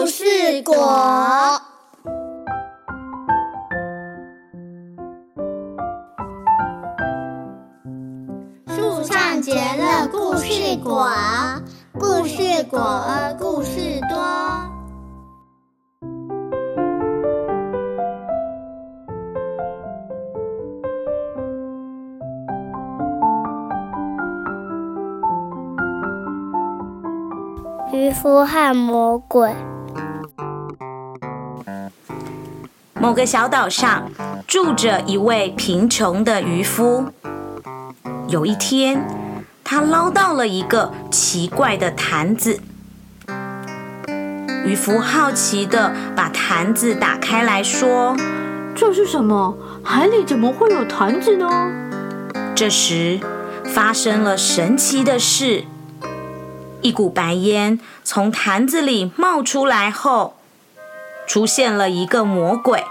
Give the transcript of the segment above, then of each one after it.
故事果。树上结了故事果，故事果，故事多。渔夫和魔鬼。某个小岛上住着一位贫穷的渔夫。有一天，他捞到了一个奇怪的坛子。渔夫好奇的把坛子打开来说：“这是什么？海里怎么会有坛子呢？”这时，发生了神奇的事。一股白烟从坛子里冒出来后，出现了一个魔鬼。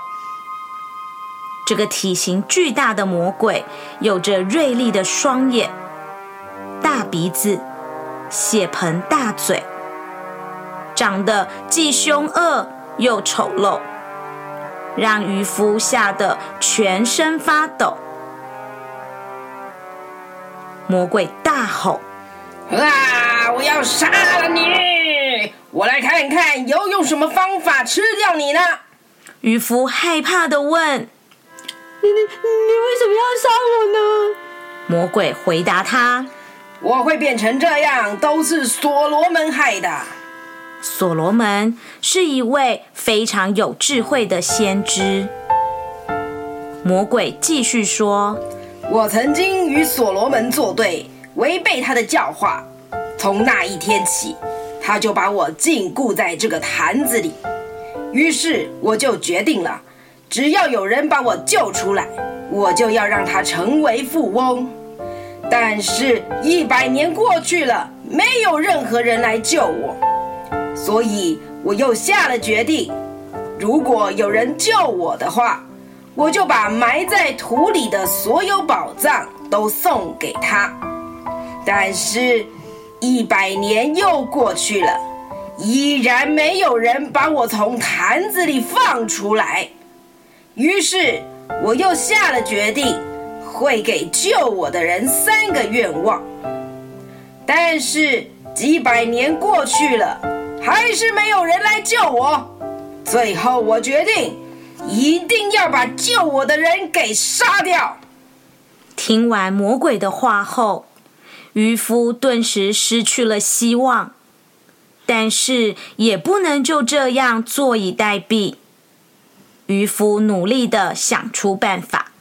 这个体型巨大的魔鬼有着锐利的双眼、大鼻子、血盆大嘴，长得既凶恶又丑陋，让渔夫吓得全身发抖。魔鬼大吼：“啊！我要杀了你！我来看看有用什么方法吃掉你呢？”渔夫害怕的问。你你你为什么要杀我呢？魔鬼回答他：“我会变成这样，都是所罗门害的。所罗门是一位非常有智慧的先知。”魔鬼继续说：“我曾经与所罗门作对，违背他的教化。从那一天起，他就把我禁锢在这个坛子里。于是我就决定了。”只要有人把我救出来，我就要让他成为富翁。但是，一百年过去了，没有任何人来救我，所以我又下了决定：如果有人救我的话，我就把埋在土里的所有宝藏都送给他。但是，一百年又过去了，依然没有人把我从坛子里放出来。于是，我又下了决定，会给救我的人三个愿望。但是几百年过去了，还是没有人来救我。最后，我决定一定要把救我的人给杀掉。听完魔鬼的话后，渔夫顿时失去了希望，但是也不能就这样坐以待毙。渔夫努力的想出办法。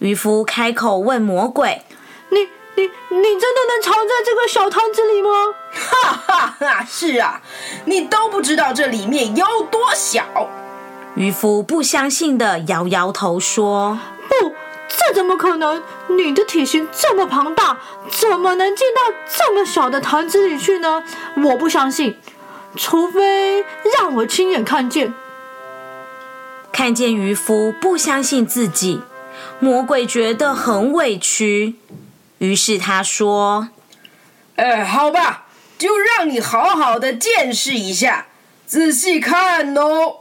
渔夫开口问魔鬼：“你、你、你真的能藏在这个小摊子里吗？”“哈哈哈，是啊，你都不知道这里面有多小。”渔夫不相信的摇摇头说：“不，这怎么可能？你的体型这么庞大，怎么能进到这么小的坛子里去呢？我不相信，除非让我亲眼看见。”看见渔夫不相信自己，魔鬼觉得很委屈，于是他说：“呃，好吧，就让你好好的见识一下，仔细看哦。”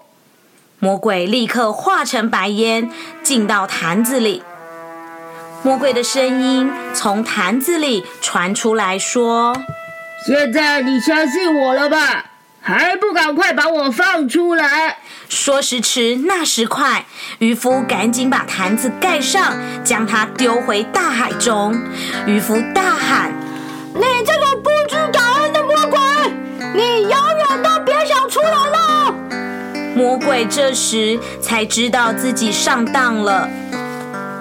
魔鬼立刻化成白烟进到坛子里。魔鬼的声音从坛子里传出来说：“现在你相信我了吧？还不赶快把我放出来！”说时迟，那时快，渔夫赶紧把坛子盖上，将它丢回大海中。渔夫大喊：“你这个不知感恩的魔鬼，你永远都别想出来了！”魔鬼这时才知道自己上当了。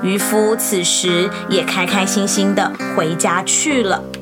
渔夫此时也开开心心的回家去了。